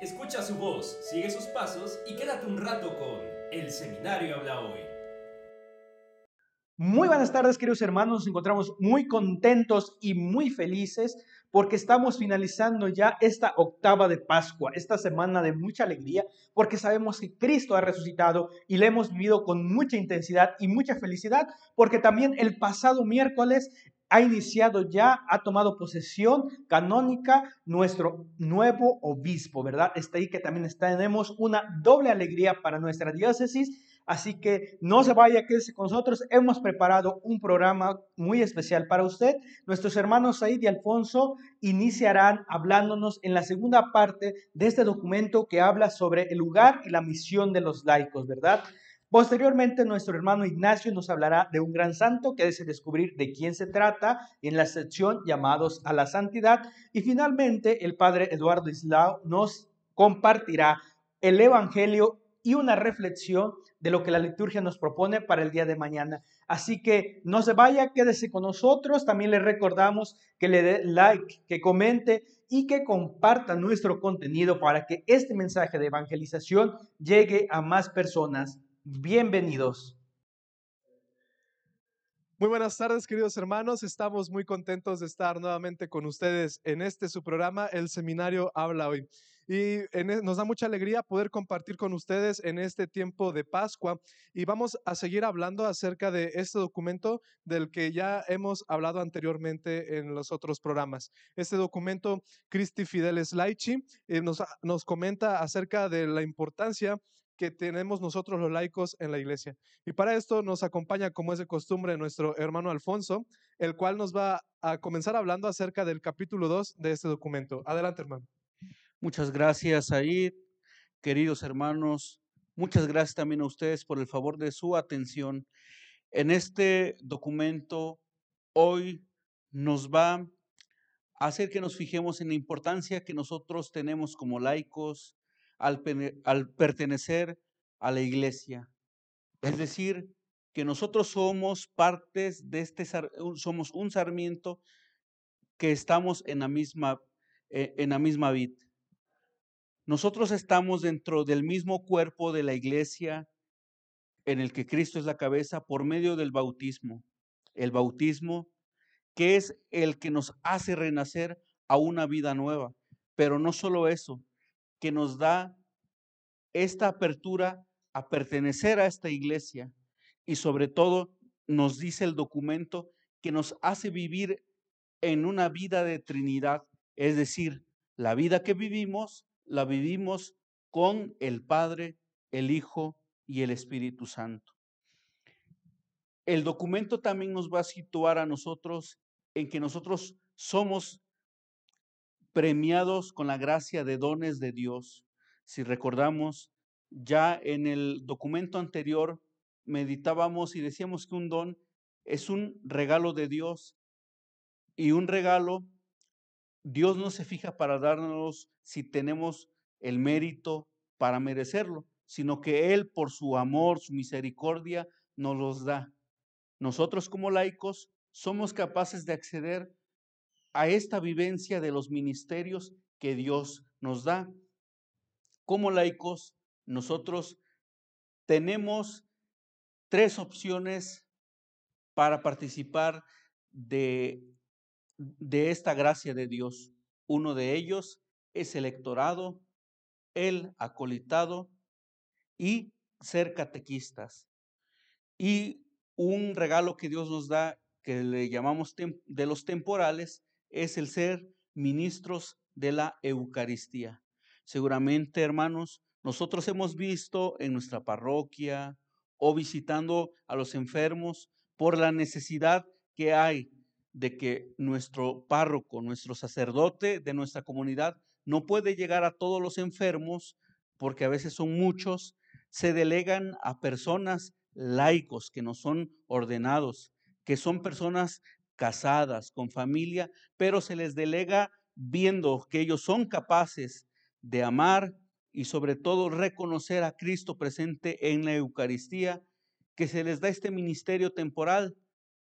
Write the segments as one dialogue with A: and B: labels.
A: Escucha su voz, sigue sus pasos y quédate un rato con El Seminario Habla Hoy.
B: Muy buenas tardes, queridos hermanos. Nos encontramos muy contentos y muy felices porque estamos finalizando ya esta octava de Pascua, esta semana de mucha alegría, porque sabemos que Cristo ha resucitado y le hemos vivido con mucha intensidad y mucha felicidad, porque también el pasado miércoles ha iniciado ya, ha tomado posesión canónica nuestro nuevo obispo, ¿verdad? Está ahí que también tenemos una doble alegría para nuestra diócesis. Así que no se vaya, quédese con nosotros. Hemos preparado un programa muy especial para usted. Nuestros hermanos Said y Alfonso iniciarán hablándonos en la segunda parte de este documento que habla sobre el lugar y la misión de los laicos, ¿verdad? Posteriormente, nuestro hermano Ignacio nos hablará de un gran santo que desea descubrir de quién se trata en la sección llamados a la santidad. Y finalmente, el padre Eduardo Islao nos compartirá el Evangelio y una reflexión de lo que la liturgia nos propone para el día de mañana. Así que no se vaya, quédese con nosotros. También le recordamos que le dé like, que comente y que comparta nuestro contenido para que este mensaje de evangelización llegue a más personas. Bienvenidos.
C: Muy buenas tardes, queridos hermanos. Estamos muy contentos de estar nuevamente con ustedes en este su programa, El Seminario Habla Hoy. Y e, nos da mucha alegría poder compartir con ustedes en este tiempo de Pascua. Y vamos a seguir hablando acerca de este documento del que ya hemos hablado anteriormente en los otros programas. Este documento, Christi Fideles Laici, eh, nos, nos comenta acerca de la importancia que tenemos nosotros los laicos en la iglesia. Y para esto nos acompaña, como es de costumbre, nuestro hermano Alfonso, el cual nos va a comenzar hablando acerca del capítulo 2 de este documento. Adelante, hermano.
D: Muchas gracias, Aid, queridos hermanos. Muchas gracias también a ustedes por el favor de su atención. En este documento, hoy nos va a hacer que nos fijemos en la importancia que nosotros tenemos como laicos al, pertenecer a la iglesia. Es decir, que nosotros somos partes de este, somos un sarmiento que estamos en la misma, eh, en la misma vid. Nosotros estamos dentro del mismo cuerpo de la iglesia en el que Cristo es la cabeza por medio del bautismo. El bautismo que es el que nos hace renacer a una vida nueva. Pero no solo eso, que nos da esta apertura a pertenecer a esta iglesia y sobre todo nos dice el documento que nos hace vivir en una vida de Trinidad, es decir, la vida que vivimos, la vivimos con el Padre, el Hijo y el Espíritu Santo. El documento también nos va a situar a nosotros en que nosotros somos premiados con la gracia de dones de Dios. Si recordamos, ya en el documento anterior meditábamos y decíamos que un don es un regalo de Dios y un regalo, Dios no se fija para darnos si tenemos el mérito para merecerlo, sino que Él por su amor, su misericordia, nos los da. Nosotros como laicos somos capaces de acceder a esta vivencia de los ministerios que Dios nos da. Como laicos, nosotros tenemos tres opciones para participar de, de esta gracia de Dios. Uno de ellos es el electorado, el acolitado y ser catequistas. Y un regalo que Dios nos da, que le llamamos de los temporales, es el ser ministros de la Eucaristía. Seguramente, hermanos, nosotros hemos visto en nuestra parroquia o visitando a los enfermos por la necesidad que hay de que nuestro párroco, nuestro sacerdote de nuestra comunidad no puede llegar a todos los enfermos porque a veces son muchos, se delegan a personas laicos que no son ordenados, que son personas casadas, con familia, pero se les delega viendo que ellos son capaces de amar y sobre todo reconocer a Cristo presente en la Eucaristía, que se les da este ministerio temporal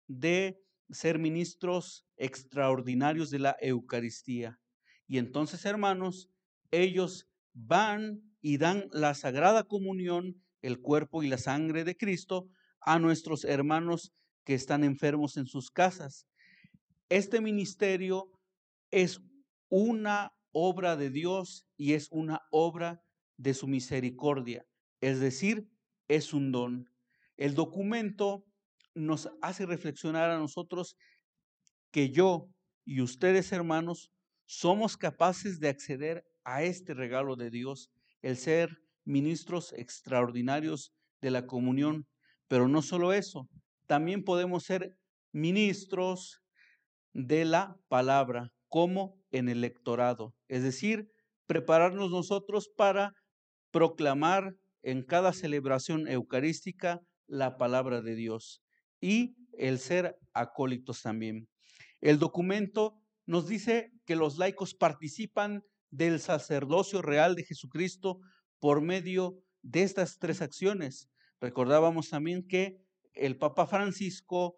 D: de ser ministros extraordinarios de la Eucaristía. Y entonces, hermanos, ellos van y dan la sagrada comunión, el cuerpo y la sangre de Cristo a nuestros hermanos que están enfermos en sus casas. Este ministerio es una obra de Dios y es una obra de su misericordia, es decir, es un don. El documento nos hace reflexionar a nosotros que yo y ustedes, hermanos, somos capaces de acceder a este regalo de Dios, el ser ministros extraordinarios de la comunión. Pero no solo eso, también podemos ser ministros de la palabra, como en el lectorado, es decir, prepararnos nosotros para proclamar en cada celebración eucarística la palabra de Dios y el ser acólitos también. El documento nos dice que los laicos participan del sacerdocio real de Jesucristo por medio de estas tres acciones. Recordábamos también que el Papa Francisco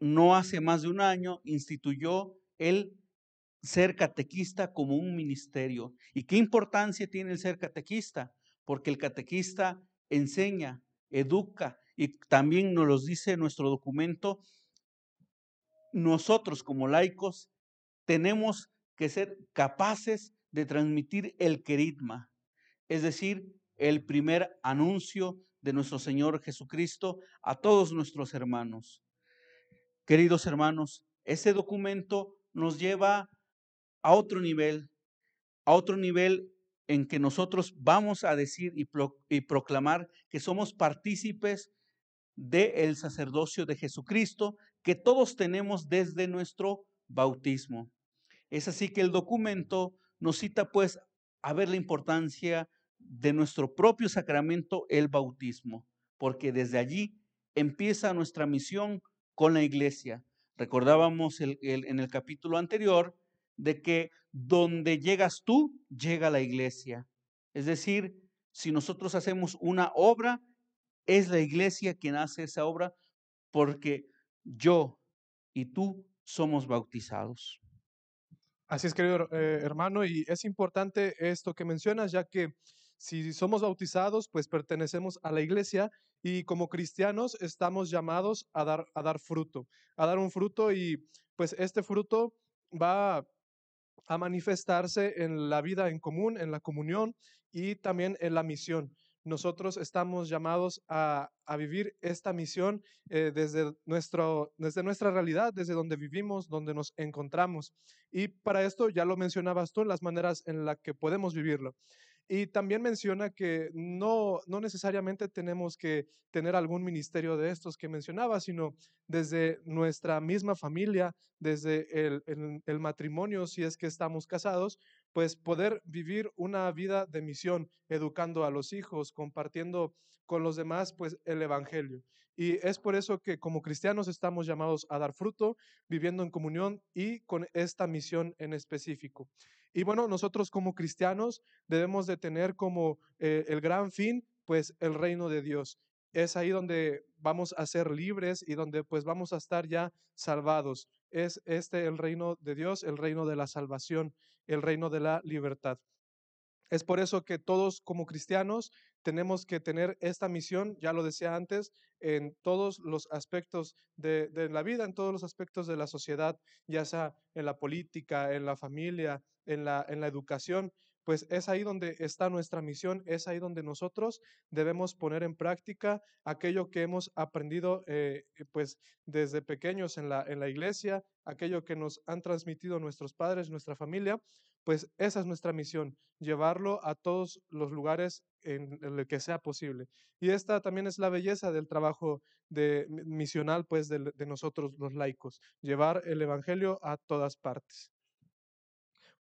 D: no hace más de un año instituyó el ser catequista como un ministerio. ¿Y qué importancia tiene el ser catequista? Porque el catequista enseña, educa y también nos lo dice nuestro documento, nosotros como laicos tenemos que ser capaces de transmitir el queridma, es decir, el primer anuncio de nuestro Señor Jesucristo a todos nuestros hermanos. Queridos hermanos, ese documento nos lleva a otro nivel, a otro nivel en que nosotros vamos a decir y, proclamar que somos partícipes del sacerdocio de Jesucristo que todos tenemos desde nuestro bautismo. Es así que el documento nos cita pues a ver la importancia de nuestro propio sacramento, el bautismo, porque desde allí empieza nuestra misión con la iglesia. Recordábamos en el capítulo anterior de que donde llegas tú, llega la iglesia. Es decir, si nosotros hacemos una obra, es la iglesia quien hace esa obra porque yo y tú somos bautizados.
C: Así es, querido eh, hermano, y es importante esto que mencionas, ya que si somos bautizados, pues pertenecemos a la iglesia y como cristianos estamos llamados a dar, a dar fruto, a dar un fruto y pues este fruto va a manifestarse en la vida en común, en la comunión y también en la misión. Nosotros estamos llamados a, vivir esta misión eh, desde, nuestro, desde nuestra realidad, desde donde vivimos, donde nos encontramos. Y para esto, ya lo mencionabas tú, las maneras en las que podemos vivirlo. Y también menciona que no, no necesariamente tenemos que tener algún ministerio de estos que mencionaba, sino desde nuestra misma familia, desde el, el, matrimonio, si es que estamos casados, pues poder vivir una vida de misión, educando a los hijos, compartiendo con los demás, pues el Evangelio. Y es por eso que como cristianos estamos llamados a dar fruto, viviendo en comunión y con esta misión en específico. Y bueno, nosotros como cristianos debemos de tener como eh, el gran fin, pues el reino de Dios. Es ahí donde vamos a ser libres y donde pues vamos a estar ya salvados. Es este el reino de Dios, el reino de la salvación, el reino de la libertad. Es por eso que todos como cristianos tenemos que tener esta misión, ya lo decía antes, en todos los aspectos de, la vida, en todos los aspectos de la sociedad, ya sea en la política, en la familia, en la, en la educación, pues es ahí donde está nuestra misión, es ahí donde nosotros debemos poner en práctica aquello que hemos aprendido eh, pues desde pequeños en la, en la iglesia, aquello que nos han transmitido nuestros padres, nuestra familia, pues esa es nuestra misión, llevarlo a todos los lugares en, el que sea posible. Y esta también es la belleza del trabajo de, misional, pues, de, de nosotros los laicos, llevar el Evangelio a todas partes.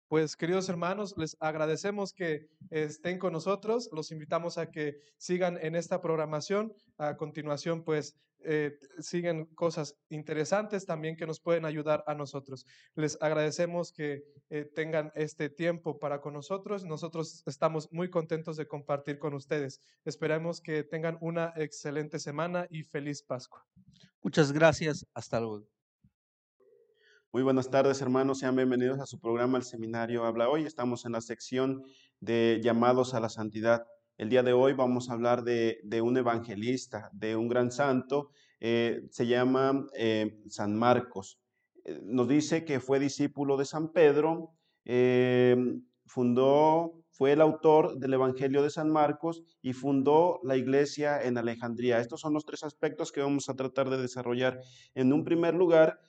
C: Pues queridos hermanos, les agradecemos que estén con nosotros, los invitamos a que sigan en esta programación. A continuación, pues eh, siguen cosas interesantes también que nos pueden ayudar a nosotros. Les agradecemos que eh, tengan este tiempo para con nosotros. Nosotros estamos muy contentos de compartir con ustedes. Esperamos que tengan una excelente semana y feliz Pascua.
D: Muchas gracias. Hasta luego.
E: Muy buenas tardes, hermanos. Sean bienvenidos a su programa El Seminario Habla Hoy. Estamos en la sección de llamados a la santidad. El día de hoy vamos a hablar de, un evangelista, de un gran santo, eh, se llama eh, San Marcos. Eh, nos dice que fue discípulo de San Pedro, fundó, fue el autor del Evangelio de San Marcos y fundó la iglesia en Alejandría. Estos son los tres aspectos que vamos a tratar de desarrollar. En un primer lugar,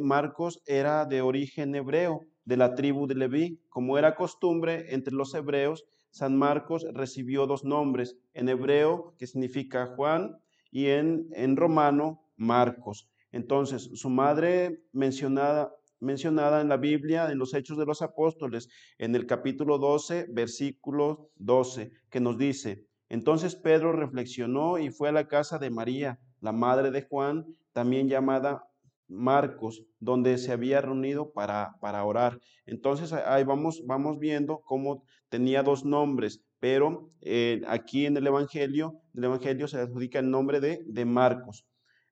E: Marcos era de origen hebreo, de la tribu de Leví. Como era costumbre entre los hebreos, San Marcos recibió dos nombres, en hebreo, que significa Juan, y en, en romano, Marcos. Entonces, su madre mencionada, mencionada en la Biblia, en los Hechos de los Apóstoles, en el capítulo 12, versículo 12, que nos dice, entonces Pedro reflexionó y fue a la casa de María, la madre de Juan, también llamada Marcos, donde se había reunido para, para orar. Entonces ahí vamos, vamos viendo cómo tenía dos nombres, pero eh, aquí en el Evangelio, el Evangelio se adjudica el nombre de, de Marcos.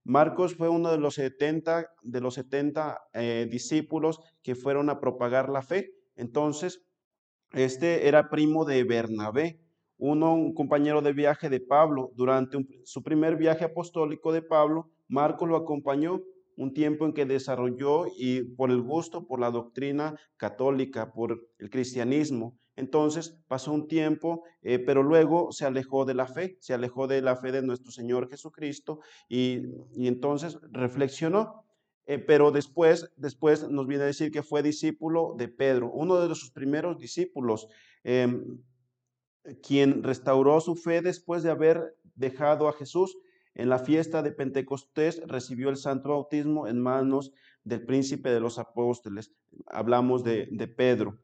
E: Marcos fue uno de los 70, de los 70 eh, discípulos que fueron a propagar la fe. Entonces, este era primo de Bernabé, uno, un compañero de viaje de Pablo. Durante su primer viaje apostólico de Pablo, Marcos lo acompañó un tiempo en que desarrolló y por el gusto por la doctrina católica, por el cristianismo. Entonces pasó un tiempo, eh, pero luego se alejó de la fe, se alejó de la fe de nuestro Señor Jesucristo y, entonces reflexionó. Eh, pero después, después nos viene a decir que fue discípulo de Pedro, uno de sus primeros discípulos, em, quien restauró su fe después de haber dejado a Jesús en la fiesta de Pentecostés recibió el santo bautismo en manos del príncipe de los apóstoles. Hablamos de, Pedro.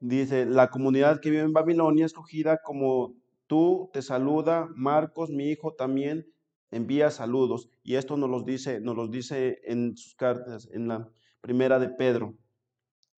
E: Dice, la comunidad que vive en Babilonia, escogida como tú, te saluda. Marcos, mi hijo, también envía saludos. Y esto nos los dice, nos los dice en sus cartas, en la primera de Pedro.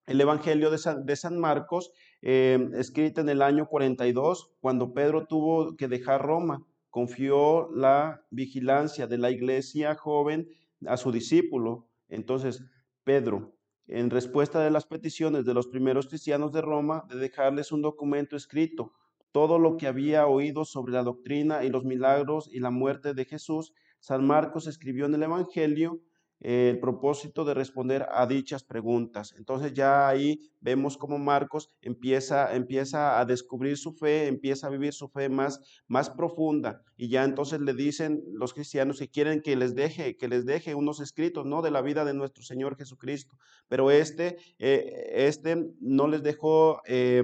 E: El Evangelio de San, Marcos, eh, escrito en el año 42, cuando Pedro tuvo que dejar Roma confió la vigilancia de la iglesia joven a su discípulo. Entonces, Pedro, en respuesta de las peticiones de los primeros cristianos de Roma, de dejarles un documento escrito, todo lo que había oído sobre la doctrina y los milagros y la muerte de Jesús, San Marcos escribió en el Evangelio el propósito de responder a dichas preguntas. Entonces ya ahí vemos cómo Marcos empieza, empieza a descubrir su fe, empieza a vivir su fe más, más profunda y ya entonces le dicen los cristianos que quieren que les deje, que les deje unos escritos, ¿no? De la vida de nuestro Señor Jesucristo. Pero este, eh, este no les dejó eh,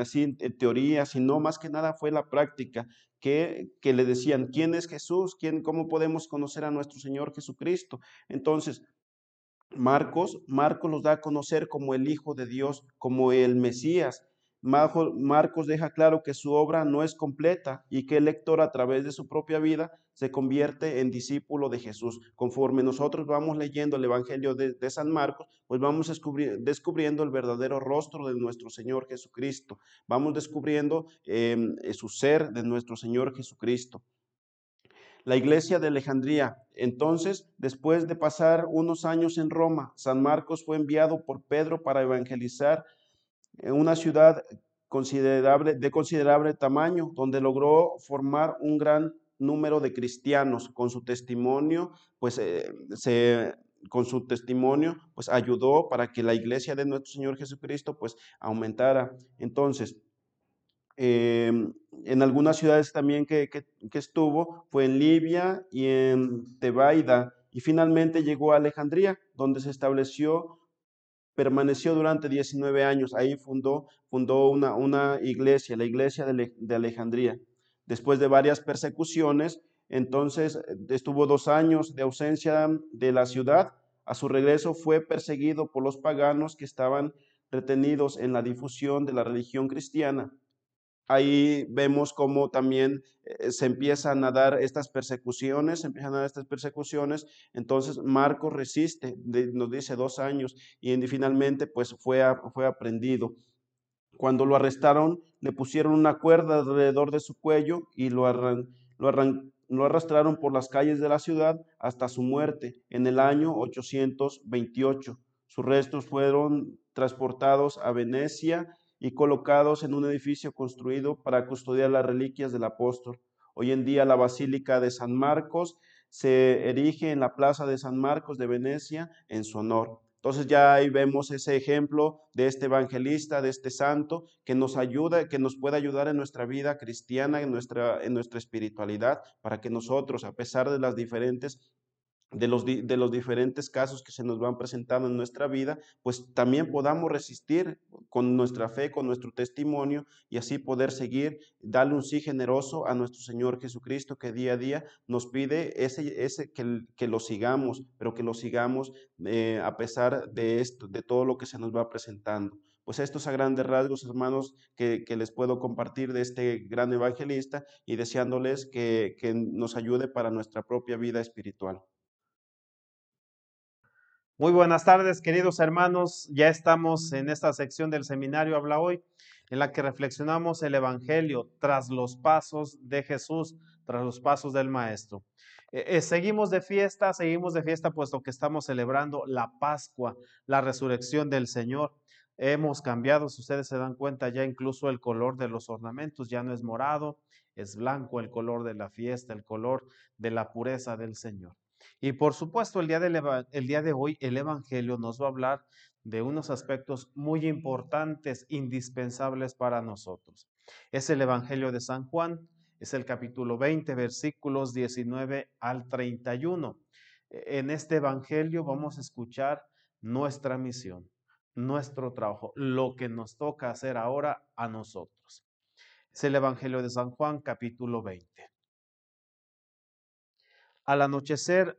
E: así en teoría, sino más que nada fue la práctica que, le decían, ¿quién es Jesús? ¿Quién, ¿Cómo podemos conocer a nuestro Señor Jesucristo? Entonces, Marcos, Marcos los da a conocer como el Hijo de Dios, como el Mesías, Marcos deja claro que su obra no es completa y que el lector a través de su propia vida se convierte en discípulo de Jesús. Conforme nosotros vamos leyendo el Evangelio de, San Marcos, pues vamos descubriendo el verdadero rostro de nuestro Señor Jesucristo. Vamos descubriendo em, su ser de nuestro Señor Jesucristo. La iglesia de Alejandría. Entonces, después de pasar unos años en Roma, San Marcos fue enviado por Pedro para evangelizar en una ciudad considerable, de considerable tamaño, donde logró formar un gran número de cristianos con su testimonio, pues eh, se, con su testimonio, pues ayudó para que la iglesia de nuestro Señor Jesucristo pues aumentara. Entonces, em, en algunas ciudades también que, que, estuvo, fue en Libia y en Tebaida, y finalmente llegó a Alejandría, donde se estableció permaneció durante 19 años. Ahí fundó, fundó una, una iglesia, la iglesia de, Alejandría. Después de varias persecuciones, entonces estuvo dos años de ausencia de la ciudad. A su regreso fue perseguido por los paganos que estaban retenidos en la difusión de la religión cristiana ahí vemos cómo también eh, se empiezan a dar estas persecuciones, se empiezan a dar estas persecuciones, entonces Marcos resiste, nos dice dos años, y finalmente pues fue, fue aprendido. Cuando lo arrestaron, le pusieron una cuerda alrededor de su cuello y lo, lo arrastraron por las calles de la ciudad hasta su muerte en el año 828. Sus restos fueron transportados a Venecia y colocados en un edificio construido para custodiar las reliquias del apóstol. Hoy en día la Basílica de San Marcos se erige en la Plaza de San Marcos de Venecia en su honor. Entonces ya ahí vemos ese ejemplo de este evangelista, de este santo, que nos ayuda, que nos puede ayudar en nuestra vida cristiana, en nuestra, en nuestra espiritualidad, para que nosotros, a pesar de las diferentes de los, de los diferentes casos que se nos van presentando en nuestra vida, pues también podamos resistir con nuestra fe, con nuestro testimonio y así poder seguir, darle un sí generoso a nuestro Señor Jesucristo que día a día nos pide ese, ese que, que lo sigamos, pero que lo sigamos eh, a pesar de esto, de todo lo que se nos va presentando. Pues estos a grandes rasgos, hermanos, que, que les puedo compartir de este gran evangelista y deseándoles que, que nos ayude para nuestra propia vida espiritual.
F: Muy buenas tardes, queridos hermanos. Ya estamos en esta sección del seminario Habla Hoy, en la que reflexionamos el Evangelio tras los pasos de Jesús, tras los pasos del Maestro. Eh, eh, seguimos de fiesta, seguimos de fiesta puesto que estamos celebrando la Pascua, la resurrección del Señor. Hemos cambiado, si ustedes se dan cuenta, ya incluso el color de los ornamentos ya no es morado, es blanco el color de la fiesta, el color de la pureza del Señor. Y por supuesto, el día, el día de hoy el Evangelio nos va a hablar de unos aspectos muy importantes, indispensables para nosotros. Es el Evangelio de San Juan, es el capítulo 20, versículos 19 al 31. E, en este Evangelio vamos a escuchar nuestra misión, nuestro trabajo, lo que nos toca hacer ahora a nosotros. Es el Evangelio de San Juan, capítulo 20. Al anochecer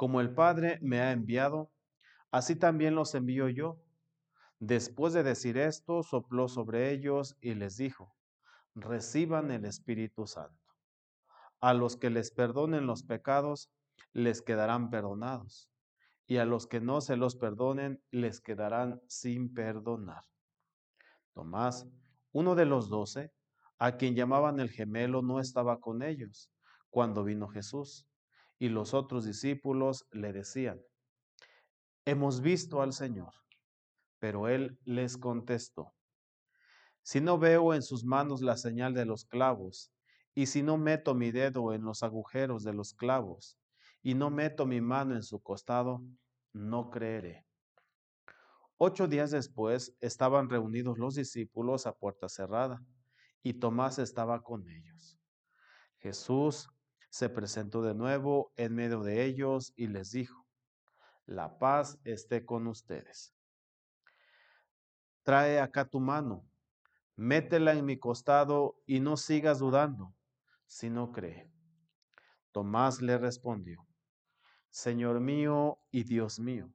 F: Como el Padre me ha enviado, así también los envío yo. Después de decir esto, sopló sobre ellos y les dijo, reciban el Espíritu Santo. A los que les perdonen los pecados, les quedarán perdonados, y a los que no se los perdonen, les quedarán sin perdonar. Tomás, uno de los doce, a quien llamaban el gemelo, no estaba con ellos cuando vino Jesús. Y los otros discípulos le decían, hemos visto al Señor. Pero él les contestó, si no veo en sus manos la señal de los clavos, y si no meto mi dedo en los agujeros de los clavos, y no meto mi mano en su costado, no creeré. Ocho días después estaban reunidos los discípulos a puerta cerrada, y Tomás estaba con ellos. Jesús se presentó de nuevo en medio de ellos y les dijo, la paz esté con ustedes. Trae acá tu mano, métela en mi costado y no sigas dudando, si no cree. Tomás le respondió, Señor mío y Dios mío.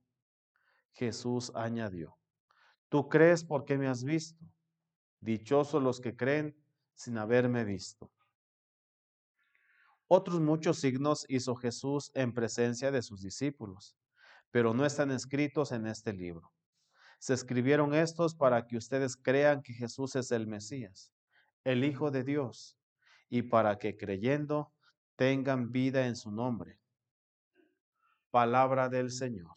F: Jesús añadió, tú crees porque me has visto. Dichosos los que creen sin haberme visto. Otros muchos signos hizo Jesús en presencia de sus discípulos, pero no están escritos en este libro. Se escribieron estos para que ustedes crean que Jesús es el Mesías, el Hijo de Dios, y para que creyendo tengan vida en su nombre. Palabra del Señor.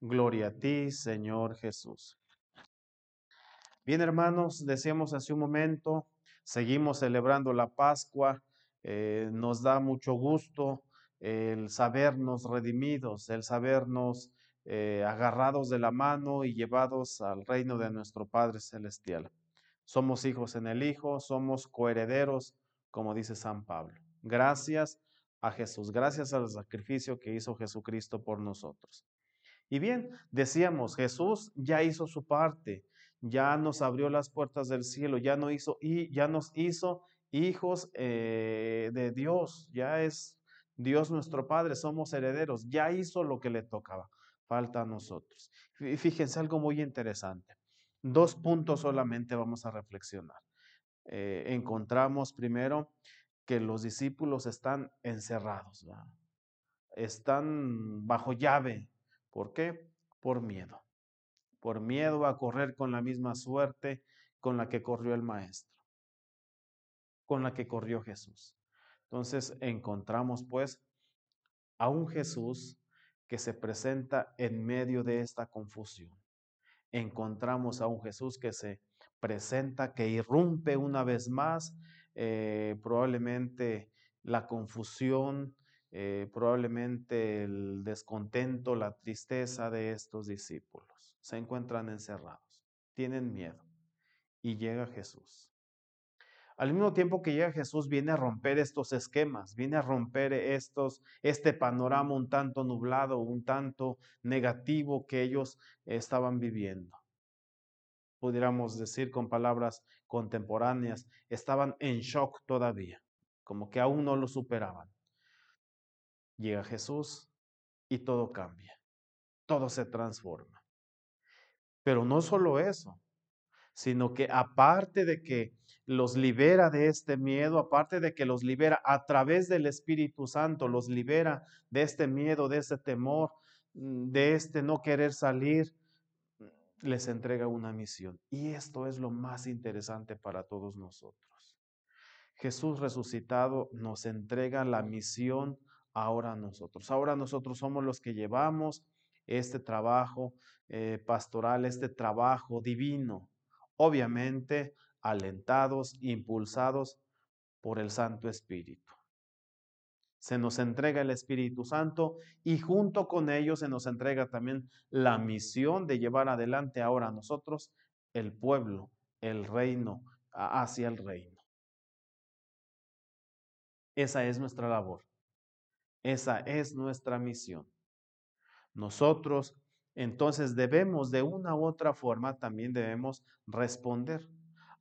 F: Gloria a ti, Señor Jesús. Bien, hermanos, decíamos hace un momento, seguimos celebrando la Pascua eh, nos da mucho gusto el sabernos redimidos, el sabernos eh, agarrados de la mano y llevados al reino de nuestro Padre Celestial. Somos hijos en el Hijo, somos coherederos, como dice San Pablo. Gracias a Jesús, gracias al sacrificio que hizo Jesucristo por nosotros. Y bien, decíamos, Jesús ya hizo su parte, ya nos abrió las puertas del cielo, ya, no hizo, y ya nos hizo hijos eh, de Dios, ya es Dios nuestro Padre, somos herederos, ya hizo lo que le tocaba, falta a nosotros. Fíjense algo muy interesante. Dos puntos solamente vamos a reflexionar. Eh, encontramos primero que los discípulos están encerrados, están bajo llave. ¿Por qué? Por miedo. Por miedo a correr con la misma suerte con la que corrió el Maestro, con la que corrió Jesús. Entonces encontramos pues a un Jesús que se presenta en medio de esta confusión. Encontramos a un Jesús que se presenta, que irrumpe una vez más, eh, probablemente la confusión, eh, probablemente el descontento, la tristeza de estos discípulos. Se encuentran encerrados, tienen miedo y llega Jesús. Al mismo tiempo que llega Jesús, viene a romper estos esquemas, viene a romper estos, este panorama un tanto nublado, un tanto negativo que ellos estaban viviendo. Pudiéramos decir con palabras contemporáneas, estaban en shock todavía, como que aún no lo superaban. Llega Jesús y todo cambia, todo se transforma. Pero no solo eso, sino que aparte de que los libera de este miedo, aparte de que los libera a través del Espíritu Santo, los libera de este miedo, de este temor, mm, de este no querer salir, les entrega una misión. Y esto es lo más interesante para todos nosotros. Jesús resucitado nos entrega la misión ahora a nosotros. Ahora nosotros somos los que llevamos este trabajo eh, pastoral, este trabajo divino obviamente alentados, impulsados por el Santo Espíritu. Se nos entrega el Espíritu Santo y junto con ello se nos entrega también la misión de llevar adelante ahora a nosotros el pueblo, el reino, hacia el reino. Esa es nuestra labor. Esa es nuestra misión. Nosotros entonces debemos de una u otra forma también debemos responder.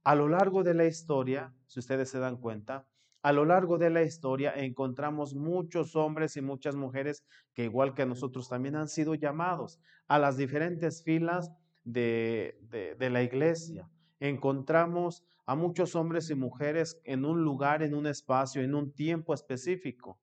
F: A lo largo de la historia, si ustedes se dan cuenta, a lo largo de la historia encontramos muchos hombres y muchas mujeres que igual que nosotros también han sido llamados a las diferentes filas de, de, la iglesia. Encontramos a muchos hombres y mujeres en un lugar, en un espacio, en un tiempo específico.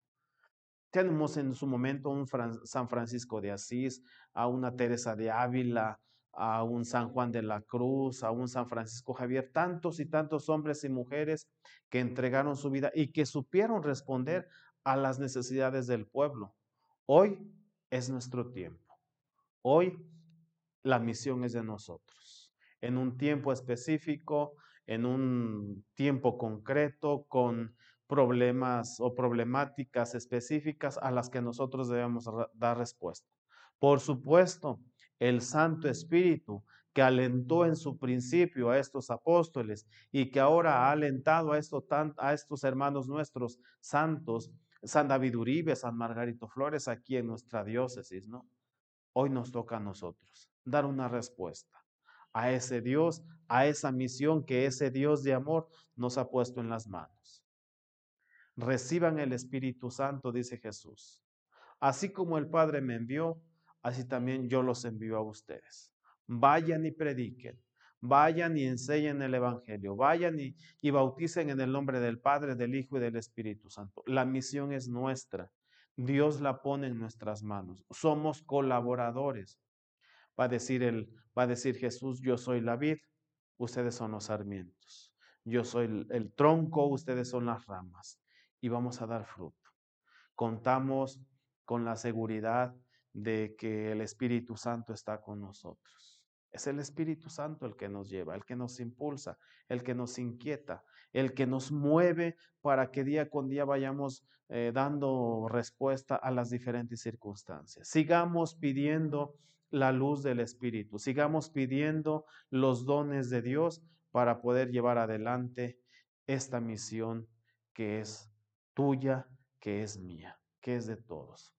F: Tenemos en su momento un San Francisco de Asís, a una Teresa de Ávila, a un San Juan de la Cruz, a un San Francisco Javier, tantos y tantos hombres y mujeres que entregaron su vida y que supieron responder a las necesidades del pueblo. Hoy es nuestro tiempo. Hoy la misión es de nosotros. En un tiempo específico, en un tiempo concreto, con problemas o problemáticas específicas a las que nosotros debemos dar respuesta. Por supuesto, el Santo Espíritu que alentó en su principio a estos apóstoles y que ahora ha alentado a, estos, a estos hermanos nuestros santos, San David Uribe, San Margarito Flores, aquí en nuestra diócesis, ¿no? Hoy nos toca a nosotros dar una respuesta a ese Dios, a esa misión que ese Dios de amor nos ha puesto en las manos reciban el Espíritu Santo, dice Jesús. Así como el Padre me envió, así también yo los envío a ustedes. Vayan y prediquen, vayan y enseñen el Evangelio, vayan y, y bauticen en el nombre del Padre, del Hijo y del Espíritu Santo. La misión es nuestra. Dios la pone en nuestras manos. Somos colaboradores. Va a decir, el, va a decir Jesús, yo soy la vid, ustedes son los sarmientos. Yo soy el tronco, ustedes son las ramas y vamos a dar fruto. Contamos con la seguridad de que el Espíritu Santo está con nosotros. Es el Espíritu Santo el que nos lleva, el que nos impulsa, el que nos inquieta, el que nos mueve para que día con día vayamos eh, dando respuesta a las diferentes circunstancias. Sigamos pidiendo la luz del Espíritu, sigamos pidiendo los dones de Dios para poder llevar adelante esta misión que es tuya, que es mía, que es de todos.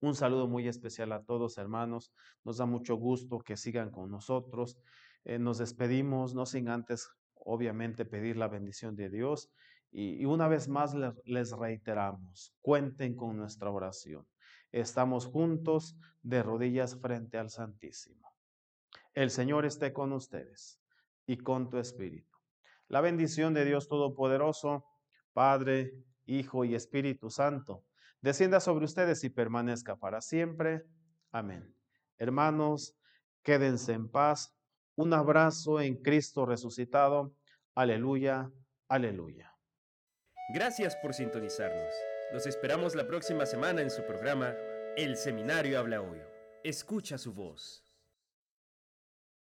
F: Un saludo muy especial a todos, hermanos. Nos da mucho gusto que sigan con nosotros. Eh, nos despedimos, no sin antes, obviamente, pedir la bendición de Dios. Y, una vez más les reiteramos, cuenten con nuestra oración. Estamos juntos de rodillas frente al Santísimo. El Señor esté con ustedes y con tu espíritu. La bendición de Dios Todopoderoso, Padre, Hijo y Espíritu Santo, descienda sobre ustedes y permanezca para siempre. Amén. Hermanos, quédense en paz. Un abrazo en Cristo resucitado. Aleluya, aleluya.
A: Gracias por sintonizarnos. Los esperamos la próxima semana en su programa El Seminario Habla Hoy. Escucha su voz.